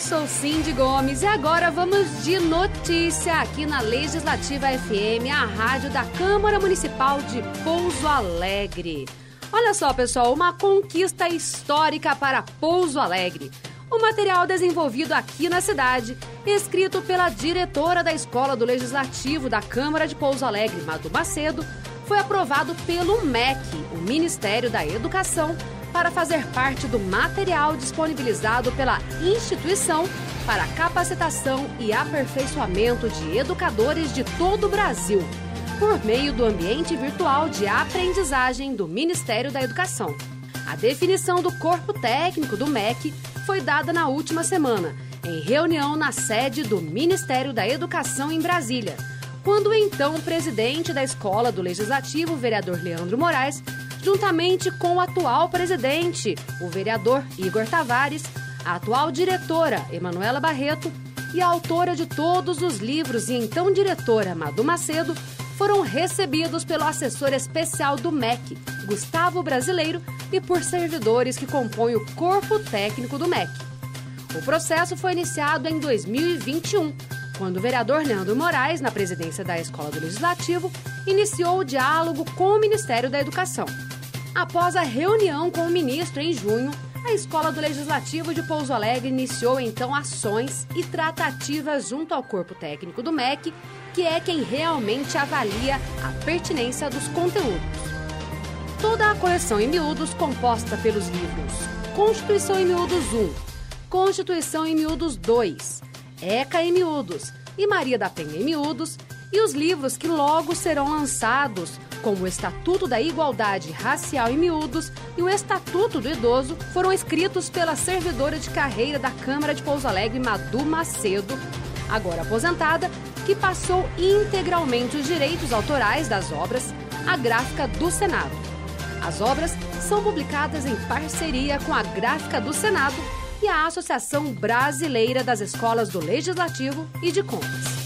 sou Cindy Gomes e agora vamos de notícia aqui na Legislativa FM, a rádio da Câmara Municipal de Pouso Alegre. Olha só, pessoal, uma conquista histórica para Pouso Alegre. O material desenvolvido aqui na cidade, escrito pela diretora da Escola do Legislativo da Câmara de Pouso Alegre, Madu Macedo, foi aprovado pelo MEC, o Ministério da Educação, para fazer parte do material disponibilizado pela instituição para capacitação e aperfeiçoamento de educadores de todo o Brasil, por meio do ambiente virtual de aprendizagem do Ministério da Educação. A definição do corpo técnico do MEC foi dada na última semana, em reunião na sede do Ministério da Educação em Brasília, quando então presidente da Escola do Legislativo, vereador Leandro Moraes, juntamente com o atual presidente, o vereador Igor Tavares, a atual diretora, Emanuela Barreto, e a autora de todos os livros e então diretora, Madu Macedo, foram recebidos pelo assessor especial do MEC, Gustavo Brasileiro, e por servidores que compõem o corpo técnico do MEC. O processo foi iniciado em 2021, quando o vereador Leandro Moraes, na presidência da Escola do Legislativo, iniciou o diálogo com o Ministério da Educação. Após a reunião com o ministro em junho, a Escola do Legislativo de Pouso Alegre iniciou então ações e tratativas junto ao corpo técnico do MEC, que é quem realmente avalia a pertinência dos conteúdos. Toda a coleção em miúdos, composta pelos livros Constituição em Miúdos 1, Constituição em Miúdos 2, ECA em Miúdos e Maria da Penha em Miúdos, e os livros que logo serão lançados como o Estatuto da Igualdade Racial em Miúdos e o Estatuto do Idoso, foram escritos pela servidora de carreira da Câmara de Pouso Alegre, Madu Macedo, agora aposentada, que passou integralmente os direitos autorais das obras à gráfica do Senado. As obras são publicadas em parceria com a Gráfica do Senado e a Associação Brasileira das Escolas do Legislativo e de Contas.